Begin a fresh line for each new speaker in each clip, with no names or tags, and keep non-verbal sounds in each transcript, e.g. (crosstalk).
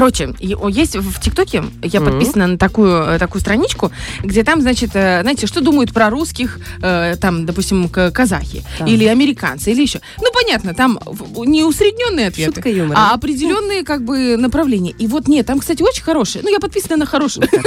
Короче, есть в ТикТоке, я
Мгм.
подписана на такую, э, такую страничку, где там, значит, э, знаете, что думают про русских, э, там, допустим, казахи,
Так.
или американцы, или еще. Ну, понятно, там не усредненные ответы,
Шутка юмора.
а определенные, как бы, направления. И вот нет, там, кстати, очень хорошие. Ну, я подписана на хорошие. (laughs)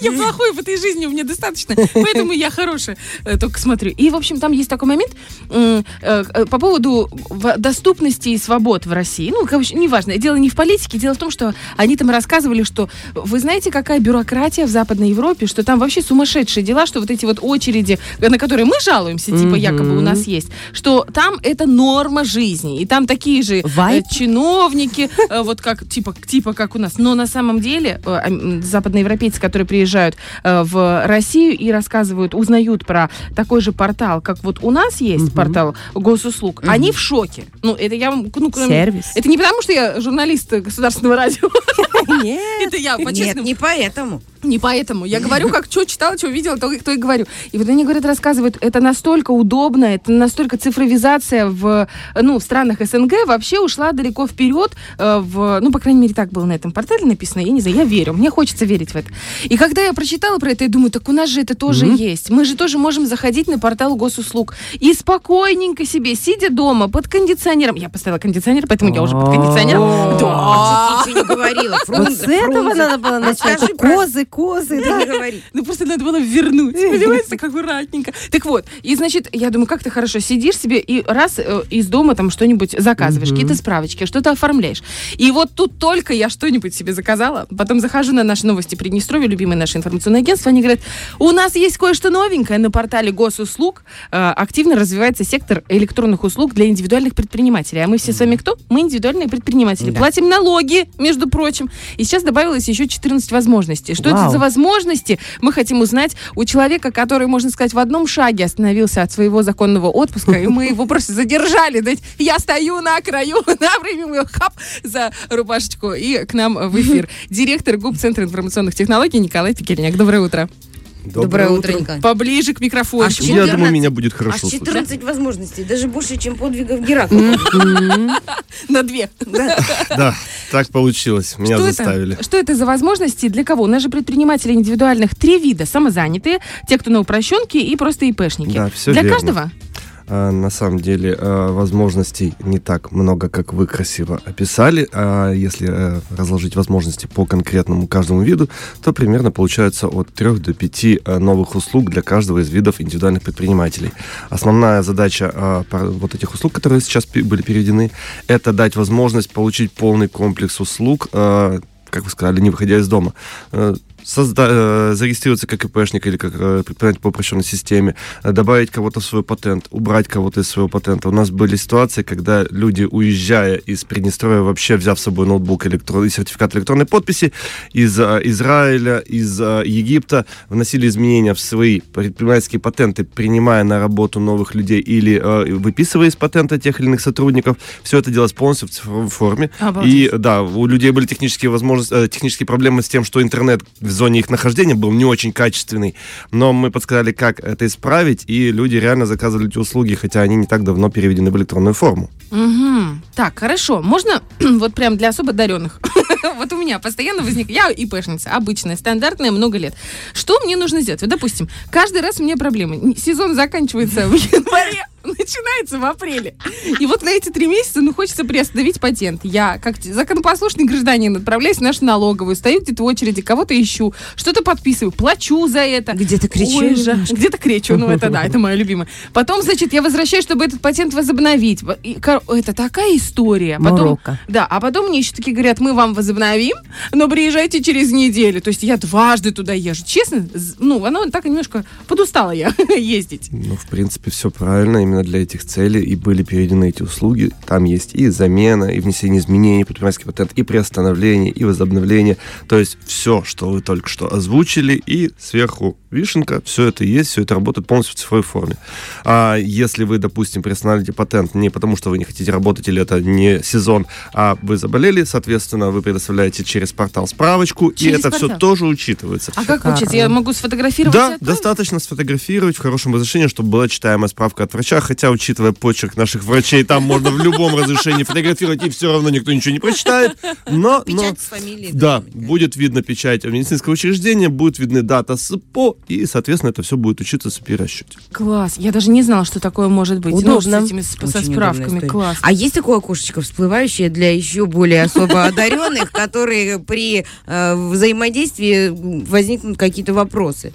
Я плохой в этой жизни, у меня достаточно. Поэтому я хорошая только смотрю. И, в общем, там есть такой момент по поводу доступности и свобод в России. Ну, короче, неважно. Дело не в политике, дело в том, что они там рассказывали, что вы знаете, какая бюрократия в Западной Европе, что там вообще сумасшедшие дела, что вот эти вот очереди, на которые мы жалуемся, типа
Мгм.
якобы у нас есть, что там это норма жизни. И там такие же э, чиновники, э, вот как типа, типа как у нас. Но на самом деле э, ам, западноевропейцы, которые приезжают э, в Россию и рассказывают, узнают про такой же портал, как вот у нас есть
Мгм.
портал госуслуг,
Мгм.
они в шоке. Ну, это я вам, ну,
Сервис.
Это не потому, что я журналист государственного радио. (laughs)
Нет.
Это я,
Нет,
по-честному.
не поэтому.
Не поэтому. Я говорю, как что читала, что видела, то, то и говорю. И вот они говорят, рассказывают, это настолько удобно, это настолько цифровизация в, ну, в странах СНГ вообще ушла далеко вперед. э, в, ну, по крайней мере, так было на этом портале написано. Я не знаю, я верю. Мне хочется верить в это. И когда я прочитала про это, я думаю, так у нас же это тоже
Мгм.
есть. Мы же тоже можем заходить на портал госуслуг и спокойненько себе, сидя дома, под кондиционером. Я поставила кондиционер, поэтому я уже под кондиционером. Да.
Не говорила?
Вот с этого надо было начать. Козы, козы,
Да,
да.
не говори.
Ну, просто надо было вернуть, (laughs) понимаете, так аккуратненько. Так вот, и, значит, я думаю, как ты хорошо сидишь себе и раз э, из дома там что-нибудь заказываешь, какие-то справочки, что-то оформляешь. И вот тут только я что-нибудь себе заказала, потом захожу на наши новости Приднестровья, любимое наше информационное агентство, они говорят, у нас есть кое-что новенькое на портале госуслуг, э, активно развивается сектор электронных услуг для индивидуальных предпринимателей. А мы все с вами кто? Мы индивидуальные предприниматели.
Да.
Платим налоги, между прочим. И сейчас добавилось еще 14 возможностей. Что
Вау.
за возможности? Мы хотим узнать у человека, который, можно сказать, в одном шаге остановился от своего законного отпуска, и мы его просто задержали. Я стою на краю, (laughs) напрямую его хап за рубашечку и к нам в эфир. Директор ГУП Центра информационных технологий Николай Пекельняк. Доброе утро.
Доброе утро, Николай.
Поближе к микрофону.
Аж
Я
14.
думаю, меня будет
Аж
хорошо слышно.
14 возможностей, даже больше, чем подвигов Геракла. (laughs)
На две.
Да, так получилось. Меня заставили.
Что это за возможности? Для кого? У нас же предприниматели индивидуальных три вида. Самозанятые, те, кто на упрощенке, и просто ИПшники. Для каждого?
А, на самом деле а, возможностей не так много, как вы красиво описали. А если э, разложить возможности по конкретному каждому виду, то примерно получается от 3 до 5 новых услуг для каждого из видов индивидуальных предпринимателей. Основная задача а, вот этих услуг, которые сейчас были переведены, это дать возможность получить полный комплекс услуг, как вы сказали, не выходя из дома. Созда- э, зарегистрироваться как ИПшник или как э, предприниматель по упрощенной системе, э, добавить кого-то в свой патент, убрать кого-то из своего патента. У нас были ситуации, когда люди, уезжая из Приднестровья, вообще взяв с собой ноутбук электрон... и сертификат электронной подписи, из Израиля, из Египта, вносили изменения в свои предпринимательские патенты, принимая на работу новых людей или э, выписывая из патента тех или иных сотрудников. Все это делалось полностью в цифровой форме.
Обалдеть.
И да, у людей были технические возможности, э, технические проблемы с тем, что интернет в зоне их нахождения был не очень качественный. Но мы подсказали, как это исправить, и люди реально заказывали эти услуги, хотя они не так давно переведены в электронную форму.
Мгм. Так, хорошо. Можно (clears throat) вот прям для особо одаренных? (laughs) Вот у меня постоянно возник... Я ИПшница, обычная, стандартная, много лет. Что мне нужно сделать? Вот, допустим, каждый раз у меня проблемы. Сезон заканчивается (laughs) в январе, начинается в апреле. И вот на эти три месяца, ну, хочется приостановить патент. Я, как законопослушный гражданин, отправляюсь в нашу налоговую, стою где-то в очереди, кого-то ищу, что-то подписываю, плачу за это.
Где-то кричу.
Где-то кричу, ну это да, это моя любимая. Потом, значит, я возвращаюсь, чтобы этот патент возобновить. И, это такая история. Потом, да, а потом мне еще такие говорят, мы вам возобновим, но приезжайте через неделю. То есть я дважды туда езжу. Честно, ну, оно так немножко подустала я (laughs) ездить.
Ну, в принципе, все правильно. Именно для этих целей и были переведены эти услуги. Там есть и замена, и внесение изменений в предпринимательский патент, и приостановление, и возобновление. То есть все, что вы только что озвучили, и сверху вишенка, все это есть, все это работает полностью в цифровой форме. А если вы, допустим, приостанавливаете патент не потому, что вы не хотите работать или это не сезон, а вы заболели, соответственно, вы предоставляете через портал справочку,
Через
и это
портал?
все тоже учитывается.
А как учить? Я могу сфотографировать?
Да, достаточно сфотографировать в хорошем разрешении, чтобы была читаемая справка от врача, хотя, учитывая почерк наших врачей, там можно в любом разрешении фотографировать, и все равно никто ничего не прочитает. Но, но
Печать с фамилией.
да, будет видно печать медицинского учреждения, будет видны дата СПО, и, соответственно, это все будет учиться в перерасчете.
Класс. Я даже не знала, что такое может быть. Ну,
Удобно.
с этими с- со
Очень
справками. Класс.
А есть такое окошечко всплывающее для еще более особо одаренных, которые при э, взаимодействии возникнут какие-то вопросы?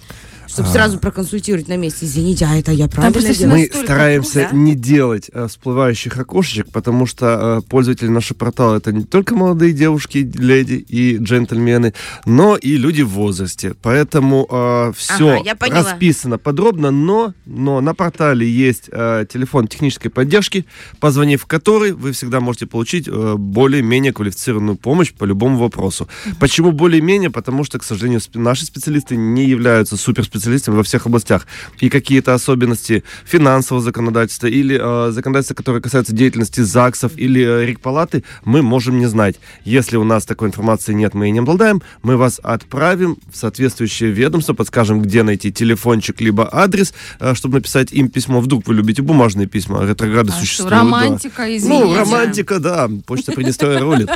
Чтобы сразу проконсультировать на месте. Извините, а это я правильно делаю?
Мы
настолько
стараемся
круто.
не делать э, всплывающих окошечек, потому что э, пользователи нашего портала это не только молодые девушки, леди и джентльмены, но и люди в возрасте. Поэтому все
Ага, я поняла.
расписано подробно, но, но на портале есть э, телефон технической поддержки, позвонив в который вы всегда можете получить э, более-менее квалифицированную помощь по любому вопросу. Почему более-менее? Потому что, к сожалению, сп- наши специалисты не являются суперспециалистами во всех областях. И какие-то особенности финансового законодательства или э, законодательства, которые касаются деятельности ЗАГСов или э, РИК-палаты, мы можем не знать. Если у нас такой информации нет, мы и не обладаем, мы вас отправим в соответствующее ведомство, подскажем, где найти телефончик либо адрес, э, чтобы написать им письмо. Вдруг вы любите бумажные письма, ретрограды
А что,
существуют. да.
романтика, извините.
Ну, романтика, да. Почта Приднестровья рулит.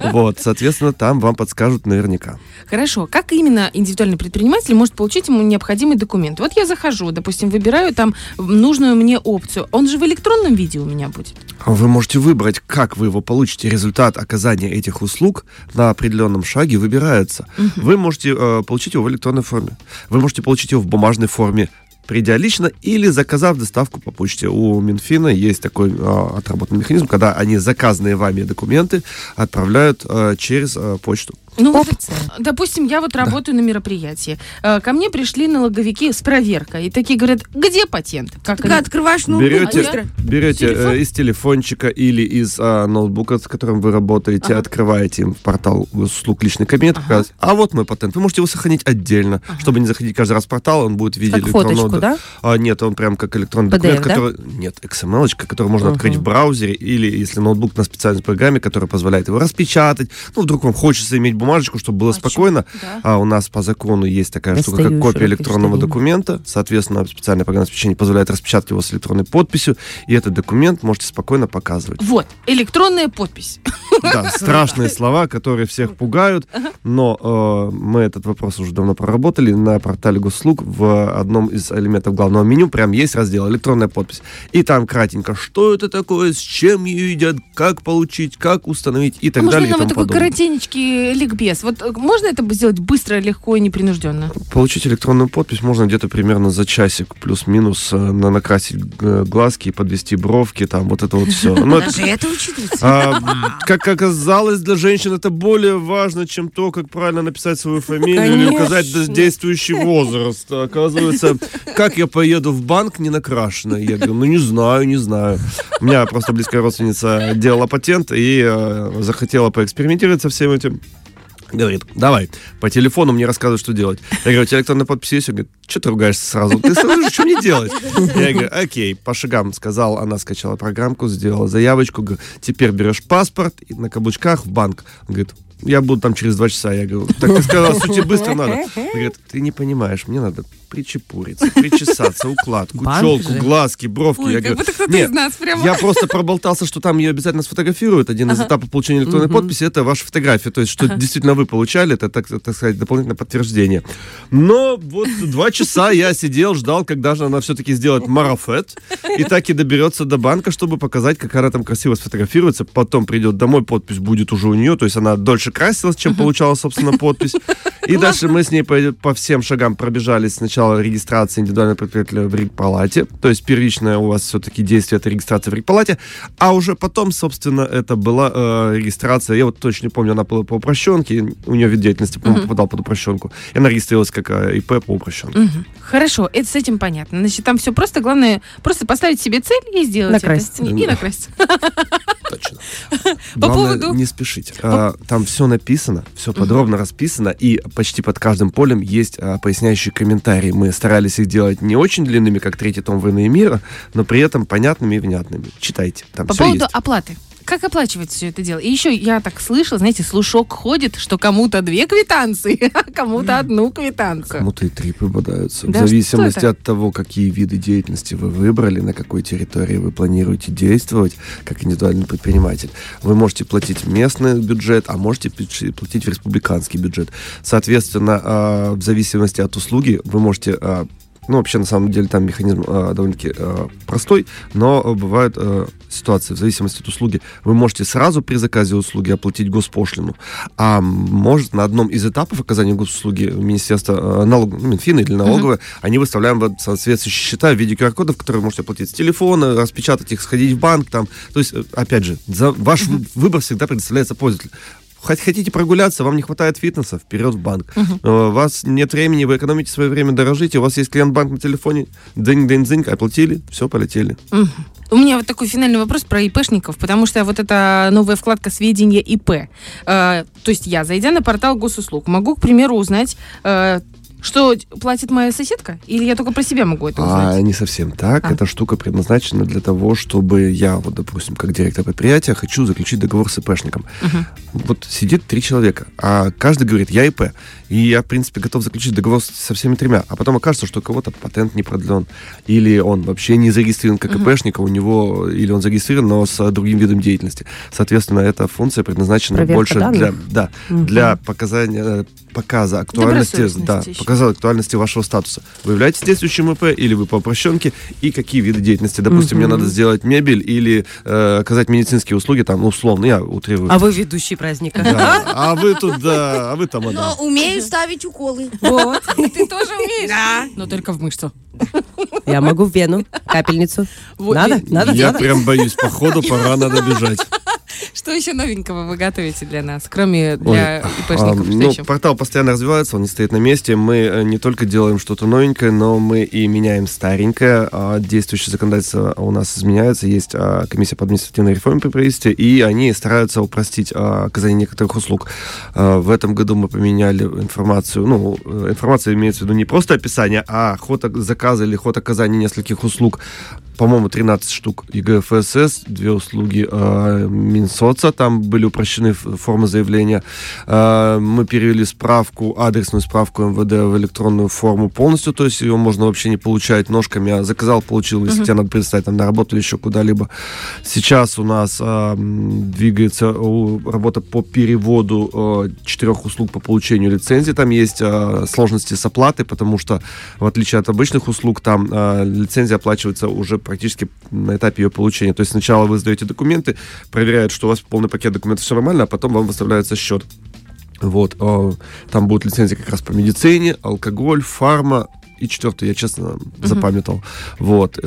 Вот, соответственно, там вам подскажут наверняка.
Хорошо. Как именно индивидуальный предприниматель может получить ему необходимый документ? Вот я захожу, допустим, выбираю там нужную мне опцию. Он же в электронном виде у меня будет.
Вы можете выбрать, как вы его получите. Результат оказания этих услуг на определенном шаге выбирается. Вы можете э, получить его в электронной форме. Вы можете получить его в бумажной форме придя лично или заказав доставку по почте. У Минфина есть такой э, отработанный механизм, когда они заказанные вами документы отправляют э, через э, почту.
Ну, вот, допустим, я вот работаю на мероприятии. Э, Ко мне пришли налоговики с проверкой. И такие говорят, где патент? Как
Так
они-
открываешь ноутбук
Берете,
быстро.
берете
Телефон?
э, из телефончика или из а, ноутбука, с которым вы работаете,
Ага.
открываете им портал услуг личный кабинет,
Ага.
а вот мой патент. Вы можете его сохранить отдельно, чтобы не заходить каждый раз в портал, он будет в виде
Как
электронного...
фоточку, да?
А, нет, он прям как электронный
PDF,
документ,
да?
который... Нет, XML, который можно открыть в браузере, или если ноутбук на специальной программе, которая позволяет его распечатать. Ну, вдруг вам хочется иметь бумажечку, чтобы было спокойно.
Да.
А у нас по закону есть такая штука, как копия электронного документа. Соответственно, специальная программа обеспечения позволяет распечатать его с электронной подписью, и этот документ можете спокойно показывать.
Вот, электронная подпись.
Да, (laughs) страшные слова, которые всех пугают, но э, мы этот вопрос уже давно проработали. На портале госуслуг в одном из элементов главного меню прям есть раздел «Электронная подпись». И там кратенько, что это такое, с чем ее едят, как получить, как установить и так
А Можно
далее. и
нам вот
тому
такой
подобное.
Ликбез? Вот э, можно это сделать быстро, легко и непринужденно?
Получить электронную подпись можно где-то примерно за часик, плюс-минус, э, на- накрасить глазки, подвести бровки, там вот это вот все. (laughs) Но это,
Даже это учитывается.
а, как оказалось, для женщин это более важно, чем то, как правильно написать свою фамилию или указать действующий возраст. Оказывается, как я поеду в банк не накрашенной? Я говорю, ну не знаю, не знаю. У меня просто близкая родственница делала патент и э, захотела поэкспериментировать со всем этим. Говорит, давай, по телефону мне рассказывай, что делать. Я говорю, у тебя электронная подпись есть? Он говорит, что ты ругаешься сразу? Ты сразу что мне делать? Я говорю, окей, по шагам сказал, она скачала программку, сделала заявочку, говорю, теперь берешь паспорт и на каблучках в банк. Он говорит, я буду там через два часа. Я говорю, так ты сказал, сути быстро (laughs) надо. Он говорит, ты не понимаешь, мне надо причепуриться, причесаться, укладку,
Банк
челку,
же.
глазки, бровки.
Ой,
я
как
говорю,
будто кто-то
«Нет,
из нас прямо.
я просто проболтался, что там ее обязательно сфотографируют. Один из этапов получения электронной подписи это ваша фотография. То есть, что действительно вы получали, это, так, так сказать, дополнительное подтверждение. Но вот два часа я сидел, ждал, когда же она все-таки сделает марафет. И так и доберется до банка, чтобы показать, как она там красиво сфотографируется. Потом придет домой, подпись будет уже у нее. То есть она дольше красилась, чем получала, собственно, подпись. (laughs) И дальше мы с ней по, по всем шагам пробежались. Сначала регистрация индивидуального предприятия в РИК-палате. То есть первичное у вас все-таки действие это регистрация в РИК-палате. А уже потом, собственно, это была э, регистрация. Я вот точно не помню, она была по упрощенке. У нее вид деятельности, по-моему, попадал под упрощенку. И она регистрировалась как э, ИП по упрощенке.
Хорошо, это с этим понятно. Значит, там все просто. Главное, просто поставить себе цель и сделать
Накраситься.
это. И, и накраситься.
Точно. (laughs)
По
Главное,
поводу-
не спешить. А, там все написано, все подробно расписано, и почти под каждым полем есть а, поясняющие комментарии. Мы старались их делать не очень длинными, как третий том «Войны и мира», но при этом понятными и внятными. Читайте, там
По поводу
есть.
оплаты. Как оплачивать все это дело? И еще я так слышала, знаете, слушок ходит, что кому-то две квитанции, (laughs) а кому-то одну квитанцию.
Кому-то и три попадаются.
Да
в зависимости от того, какие виды деятельности вы выбрали, на какой территории вы планируете действовать, как индивидуальный предприниматель. Вы можете платить местный бюджет, а можете платить в республиканский бюджет. Соответственно, а, в зависимости от услуги вы можете а, ну, вообще, на самом деле, там механизм а, довольно-таки а, простой, но бывают а, ситуации, в зависимости от услуги. Вы можете сразу при заказе услуги оплатить госпошлину, а может на одном из этапов оказания госуслуги Министерства а, налог, ну, Минфина или налоговая, они выставляем вам соответствующие счета в виде QR-кодов, которые вы можете оплатить с телефона, распечатать их, сходить в банк. Там. То есть, э, опять же, за ваш вы- выбор всегда предоставляется пользователю. Хоть хотите прогуляться, вам не хватает фитнеса, вперед в банк. Э, У вас нет времени, вы экономите свое время, дорожите, у вас есть клиент-банк на телефоне, дынь-дынь-дынь, оплатили, все, полетели.
Мгм. У меня вот такой финальный вопрос про ИПшников, потому что вот эта новая вкладка «Сведения ИП». Э, то есть я, зайдя на портал госуслуг, могу, к примеру, узнать, э, что платит моя соседка? Или я только про себя могу это узнать?
А не совсем так.
А.
Эта штука предназначена для того, чтобы я, вот, допустим, как директор предприятия, хочу заключить договор с ИПшником.
Мгм.
Вот сидит три человека, а каждый говорит, я ИП. И я, в принципе, готов заключить договор со всеми тремя. А потом окажется, что у кого-то патент не продлен. Или он вообще не зарегистрирован как
Мгм.
ИПшник, а у него, или он зарегистрирован, но с а, другим видом деятельности. Соответственно, эта функция предназначена
Проверка
больше
данных?
для, да,
Мгм.
для показания, э, показа актуальности, да,
Добросовестности еще.
показа актуальности вашего статуса. Вы являетесь действующим ИП или вы по упрощенке, и какие виды деятельности. Допустим, мне
Мгм.
надо сделать мебель или э, оказать медицинские услуги, там, ну, условно, я утрирую.
А вы ведущий праздника.
Да. А вы тут, да, а вы там,
Но
да.
умею ставить уколы.
Вот. (laughs)
Ты тоже умеешь?
Да.
Но только в мышцу.
Я могу в вену, капельницу.
Вот,
Надо? Надо?
Я
Надо?
прям боюсь, походу, пора надо бежать.
Что еще новенького вы готовите для нас, кроме для
а,
ИПшников? Что
ну,
еще?
портал постоянно развивается, он не стоит на месте. Мы э, не только делаем что-то новенькое, но мы и меняем старенькое. А Действующее законодательство у нас изменяется. Есть а, комиссия по административной реформе при правительстве, и они стараются упростить а, оказание некоторых услуг. А, В этом году мы поменяли информацию. Ну, э, информация имеется в виду не просто описание, а ход заказа или ход оказания нескольких услуг. По-моему, 13 штук ЕГФСС, две услуги э, Минсоца, там были упрощены формы заявления. Э, мы перевели справку, адресную справку МВД в электронную форму полностью, то есть ее можно вообще не получать ножками, а заказал, получил, если тебе надо представить там на работу или еще куда-либо. Сейчас у нас э, двигается работа по переводу э, четырех услуг по получению лицензии. Там есть э, сложности с оплатой, потому что, в отличие от обычных услуг, там э, лицензия оплачивается уже практически на этапе ее получения. То есть сначала вы сдаете документы, проверяют, что у вас полный пакет документов, все нормально, а потом вам выставляется счет. Вот, э, там будет лицензия как раз по медицине, алкоголь, фарма и четвертый, я честно запамятовал. Вот.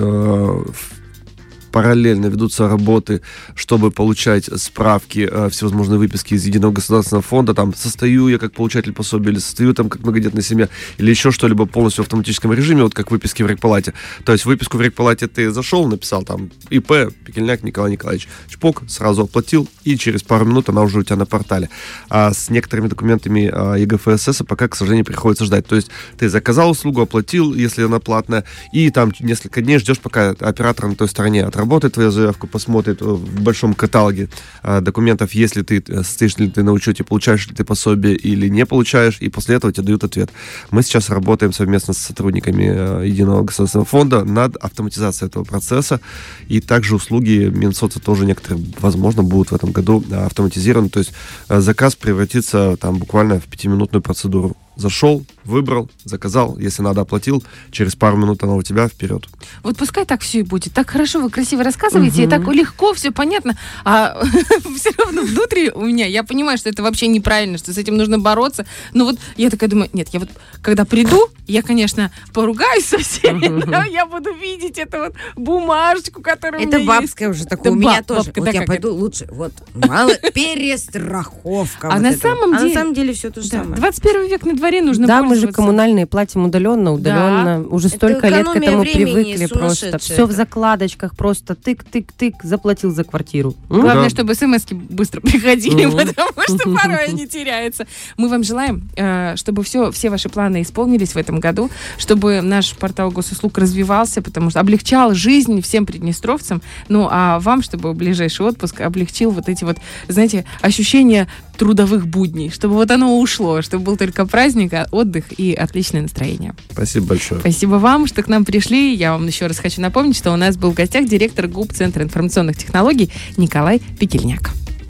Параллельно ведутся работы, чтобы получать справки, э, всевозможные выписки из Единого государственного фонда, там, состою я как получатель пособия, или состою там как многодетная семья, или еще что-либо полностью в автоматическом режиме, вот как выписки в рекпалате. То есть выписку в рекпалате ты зашел, написал там ИП, Пекельняк Николай Николаевич, чпок, сразу оплатил, и через пару минут она уже у тебя на портале. А с некоторыми документами а, ЕГФСС пока, к сожалению, приходится ждать. То есть ты заказал услугу, оплатил, если она платная, и там несколько дней ждешь, пока оператор на той стороне отработает твою заявку, посмотрит э, в большом каталоге а, документов, если ты э, стоишь ли ты на учете, получаешь ли ты пособие или не получаешь, и после этого тебе дают ответ. Мы сейчас работаем совместно с сотрудниками э, Единого государственного фонда над автоматизацией этого процесса, и также услуги Минсоца тоже некоторые, возможно, будут в этом году э, автоматизированы, то есть э, заказ превратится там буквально в пятиминутную процедуру. Зашел, выбрал, заказал, если надо, оплатил, через пару минут она у тебя вперед.
Вот пускай так все и будет. Так хорошо вы красиво рассказываете, и так легко, все понятно. А (laughs) все равно внутри у меня, я понимаю, что это вообще неправильно, что с этим нужно бороться. Но вот я такая думаю, нет, я вот когда приду, я, конечно, поругаюсь со всеми, но я буду видеть эту вот бумажечку, которая у
Это
меня есть.
бабское уже такое.
Это
У меня тоже.
бабка,
Вот
да,
я пойду лучше. Вот. Мало перестраховка.
А
вот
на
это.
самом
А
деле-
на самом деле все то же
Да,
самое.
21 век на дворе нужно
Да, мы же коммунальные платим удаленно, удаленно. Уже
Это
столько лет к этому привыкли просто. Все в закладочках просто тык-тык-тык, заплатил за квартиру. М?
Главное,
Да.
чтобы смс быстро (laughs) приходили,
Мгм.
потому что (laughs) порой они теряются. Мы вам желаем, э, чтобы все, все ваши планы исполнились в этом году, чтобы наш портал госуслуг развивался, потому что облегчал жизнь всем приднестровцам. Ну, а вам, чтобы ближайший отпуск облегчил вот эти вот, знаете, ощущения трудовых будней, чтобы вот оно ушло, чтобы был только праздник, а отдых и отличное настроение.
Спасибо большое.
Спасибо вам, что к нам пришли. Я вам еще раз хочу напомнить, что у нас был в гостях директор ГУП Центра информационных технологий Николай Пекельняк.